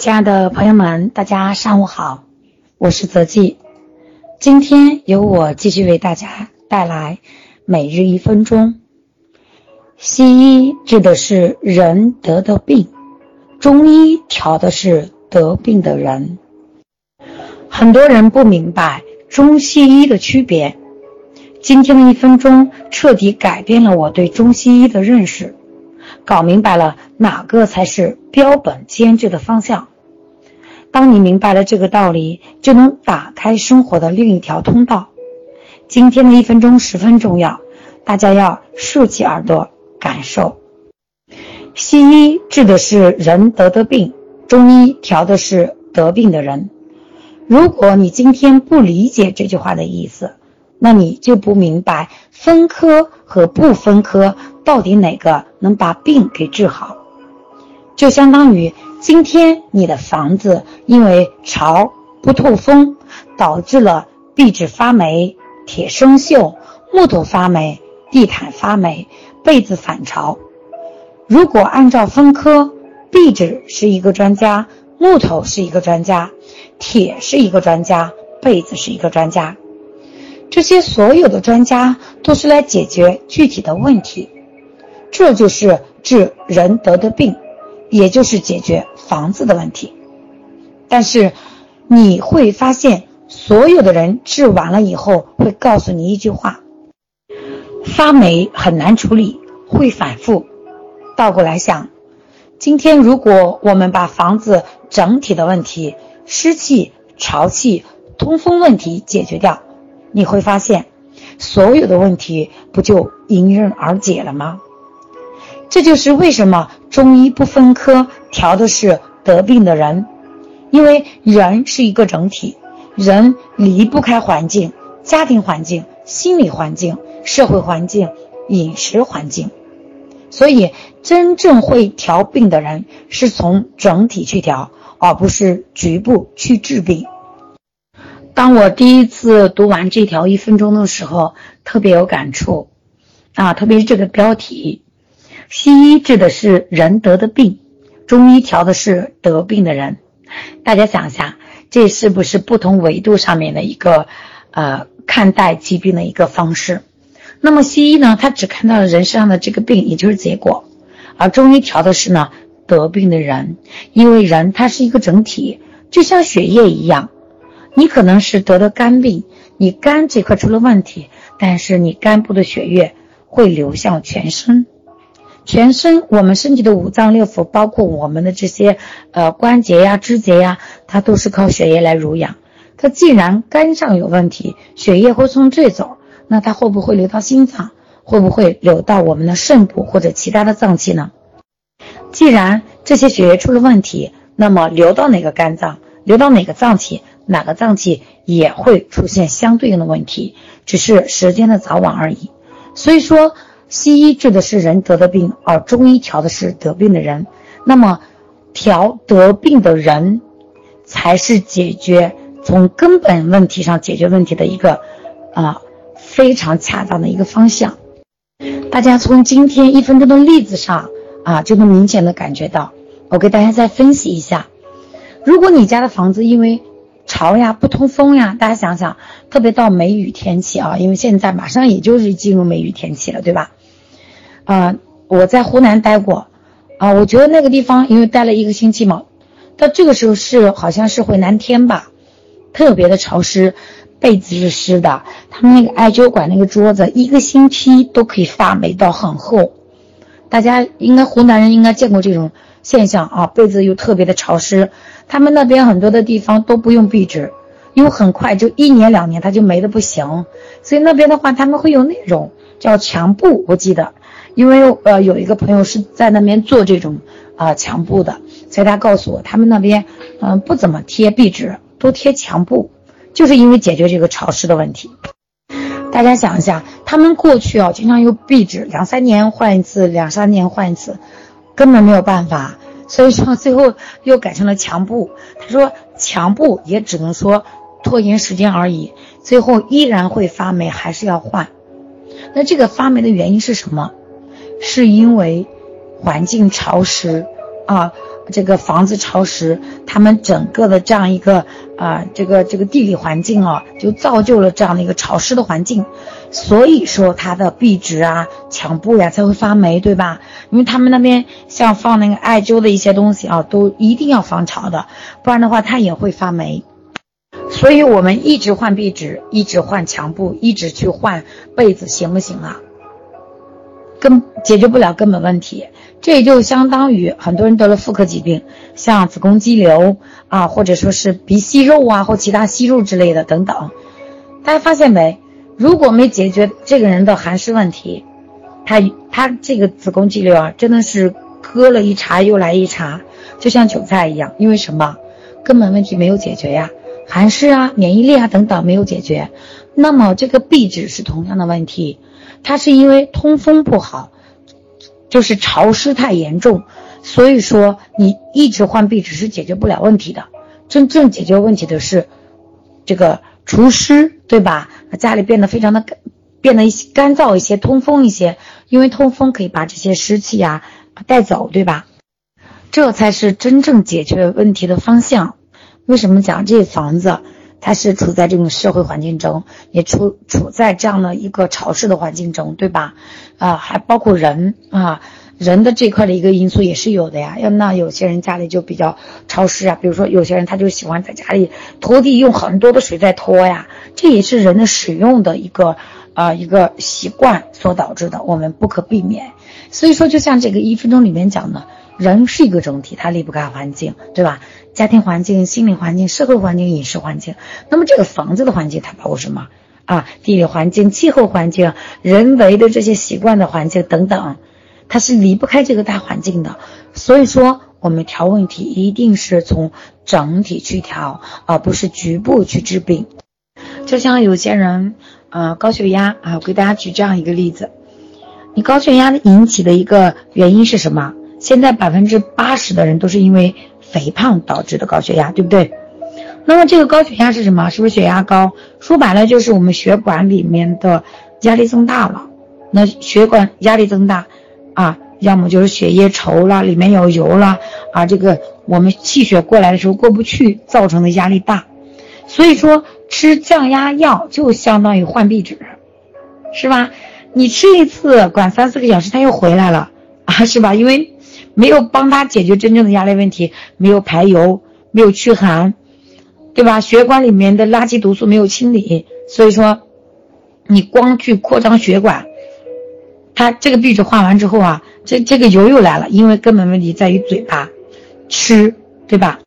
亲爱的朋友们，大家上午好，我是泽记。今天由我继续为大家带来每日一分钟。西医治的是人得的病，中医调的是得病的人。很多人不明白中西医的区别，今天的一分钟彻底改变了我对中西医的认识，搞明白了哪个才是标本兼治的方向。当你明白了这个道理，就能打开生活的另一条通道。今天的一分钟十分重要，大家要竖起耳朵感受。西医治的是人得的病，中医调的是得病的人。如果你今天不理解这句话的意思，那你就不明白分科和不分科到底哪个能把病给治好。就相当于今天你的房子因为潮不透风，导致了壁纸发霉、铁生锈、木头发霉、地毯发霉、被子反潮。如果按照分科，壁纸是一个专家，木头是一个专家。铁是一个专家，被子是一个专家，这些所有的专家都是来解决具体的问题，这就是治人得的病，也就是解决房子的问题。但是你会发现，所有的人治完了以后，会告诉你一句话：发霉很难处理，会反复。倒过来想，今天如果我们把房子整体的问题，湿气、潮气、通风问题解决掉，你会发现，所有的问题不就迎刃而解了吗？这就是为什么中医不分科调的是得病的人，因为人是一个整体，人离不开环境、家庭环境、心理环境、社会环境、饮食环境，所以真正会调病的人是从整体去调。而不是局部去治病。当我第一次读完这条一分钟的时候，特别有感触啊！特别是这个标题：西医治的是人得的病，中医调的是得病的人。大家想一下，这是不是不同维度上面的一个呃看待疾病的一个方式？那么西医呢，他只看到了人身上的这个病，也就是结果；而中医调的是呢。得病的人，因为人他是一个整体，就像血液一样，你可能是得的肝病，你肝这块出了问题，但是你肝部的血液会流向全身，全身我们身体的五脏六腑，包括我们的这些呃关节呀、肢节呀，它都是靠血液来濡养。它既然肝上有问题，血液会从这走，那它会不会流到心脏？会不会流到我们的肾部或者其他的脏器呢？既然这些血液出了问题，那么流到哪个肝脏，流到哪个脏器，哪个脏器也会出现相对应的问题，只是时间的早晚而已。所以说，西医治的是人得的病，而中医调的是得病的人。那么，调得病的人，才是解决从根本问题上解决问题的一个啊非常恰当的一个方向。大家从今天一分钟的例子上。啊，就能明显的感觉到。我给大家再分析一下，如果你家的房子因为潮呀、不通风呀，大家想想，特别到梅雨天气啊，因为现在马上也就是进入梅雨天气了，对吧？啊，我在湖南待过，啊，我觉得那个地方因为待了一个星期嘛，到这个时候是好像是回南天吧，特别的潮湿，被子是湿的，他们那个艾灸馆那个桌子一个星期都可以发霉到很厚。大家应该湖南人应该见过这种现象啊，被子又特别的潮湿，他们那边很多的地方都不用壁纸，因为很快就一年两年它就霉的不行，所以那边的话他们会有那种叫墙布，我记得，因为呃有一个朋友是在那边做这种啊墙布的，所以他告诉我他们那边嗯不怎么贴壁纸，都贴墙布，就是因为解决这个潮湿的问题。大家想一下，他们过去啊，经常用壁纸，两三年换一次，两三年换一次，根本没有办法。所以说最后又改成了墙布。他说墙布也只能说拖延时间而已，最后依然会发霉，还是要换。那这个发霉的原因是什么？是因为环境潮湿啊，这个房子潮湿，他们整个的这样一个啊，这个这个地理环境啊，就造就了这样的一个潮湿的环境，所以说它的壁纸啊、墙布呀才会发霉，对吧？因为他们那边像放那个艾灸的一些东西啊，都一定要防潮的，不然的话它也会发霉。所以我们一直换壁纸，一直换墙布，一直去换被子，行不行啊？根解决不了根本问题，这也就相当于很多人得了妇科疾病，像子宫肌瘤啊，或者说是鼻息肉啊，或其他息肉之类的等等。大家发现没？如果没解决这个人的寒湿问题，他他这个子宫肌瘤啊，真的是割了一茬又来一茬，就像韭菜一样。因为什么？根本问题没有解决呀，寒湿啊、免疫力啊等等没有解决，那么这个壁纸是同样的问题。它是因为通风不好，就是潮湿太严重，所以说你一直换壁纸是解决不了问题的。真正解决问题的是这个除湿，对吧？家里变得非常的干，变得一些干燥一些，通风一些，因为通风可以把这些湿气呀带走，对吧？这才是真正解决问题的方向。为什么讲这房子？它是处在这种社会环境中，也处处在这样的一个潮湿的环境中，对吧？啊，还包括人啊，人的这块的一个因素也是有的呀。要那有些人家里就比较潮湿啊，比如说有些人他就喜欢在家里拖地，用很多的水在拖呀，这也是人的使用的一个啊一个习惯所导致的，我们不可避免。所以说，就像这个一分钟里面讲的。人是一个整体，他离不开环境，对吧？家庭环境、心理环境、社会环境、饮食环境。那么这个房子的环境它包括什么啊？地理环境、气候环境、人为的这些习惯的环境等等，它是离不开这个大环境的。所以说，我们调问题一定是从整体去调，而不是局部去治病。就像有些人，呃，高血压啊，我给大家举这样一个例子：你高血压引起的一个原因是什么？现在百分之八十的人都是因为肥胖导致的高血压，对不对？那么这个高血压是什么？是不是血压高？说白了就是我们血管里面的压力增大了。那血管压力增大，啊，要么就是血液稠了，里面有油了，啊，这个我们气血过来的时候过不去，造成的压力大。所以说吃降压药就相当于换壁纸，是吧？你吃一次管三四个小时，它又回来了啊，是吧？因为没有帮他解决真正的压力问题，没有排油，没有驱寒，对吧？血管里面的垃圾毒素没有清理，所以说，你光去扩张血管，他这个壁纸画完之后啊，这这个油又来了，因为根本问题在于嘴巴吃，对吧？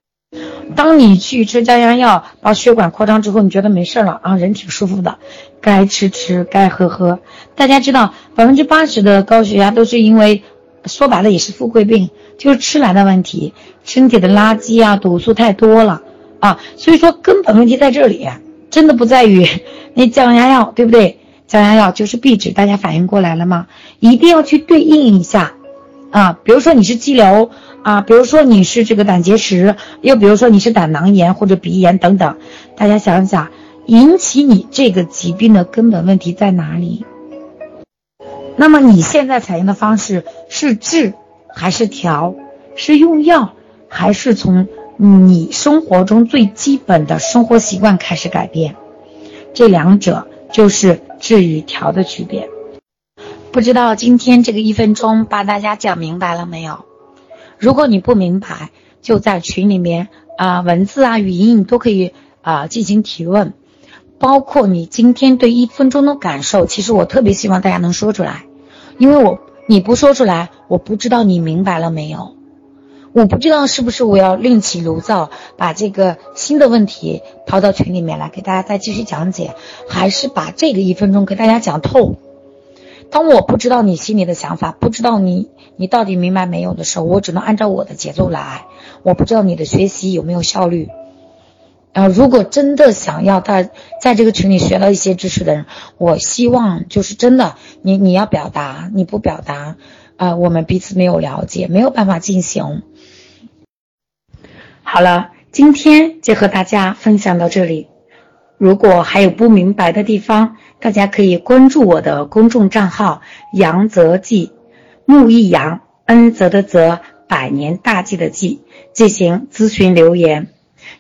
当你去吃降压药，把血管扩张之后，你觉得没事了啊，人挺舒服的，该吃吃，该喝喝。大家知道，百分之八十的高血压都是因为。说白了也是富贵病，就是吃来的问题，身体的垃圾啊、毒素太多了啊，所以说根本问题在这里，真的不在于 那降压药，对不对？降压药就是壁纸，大家反应过来了吗？一定要去对应一下啊，比如说你是肌瘤啊，比如说你是这个胆结石，又比如说你是胆囊炎或者鼻炎等等，大家想一想，引起你这个疾病的根本问题在哪里？那么你现在采用的方式是治还是调？是用药还是从你生活中最基本的生活习惯开始改变？这两者就是治与调的区别。不知道今天这个一分钟把大家讲明白了没有？如果你不明白，就在群里面啊，文字啊、语音你都可以啊进行提问。包括你今天对一分钟的感受，其实我特别希望大家能说出来，因为我你不说出来，我不知道你明白了没有，我不知道是不是我要另起炉灶，把这个新的问题抛到群里面来给大家再继续讲解，还是把这个一分钟给大家讲透。当我不知道你心里的想法，不知道你你到底明白没有的时候，我只能按照我的节奏来，我不知道你的学习有没有效率。啊，如果真的想要在在这个群里学到一些知识的人，我希望就是真的，你你要表达，你不表达，啊，我们彼此没有了解，没有办法进行。好了，今天就和大家分享到这里。如果还有不明白的地方，大家可以关注我的公众账号“杨泽记”，木易杨，恩泽的泽。百年大计的计进行咨询留言。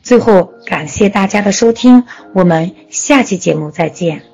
最后，感谢大家的收听，我们下期节目再见。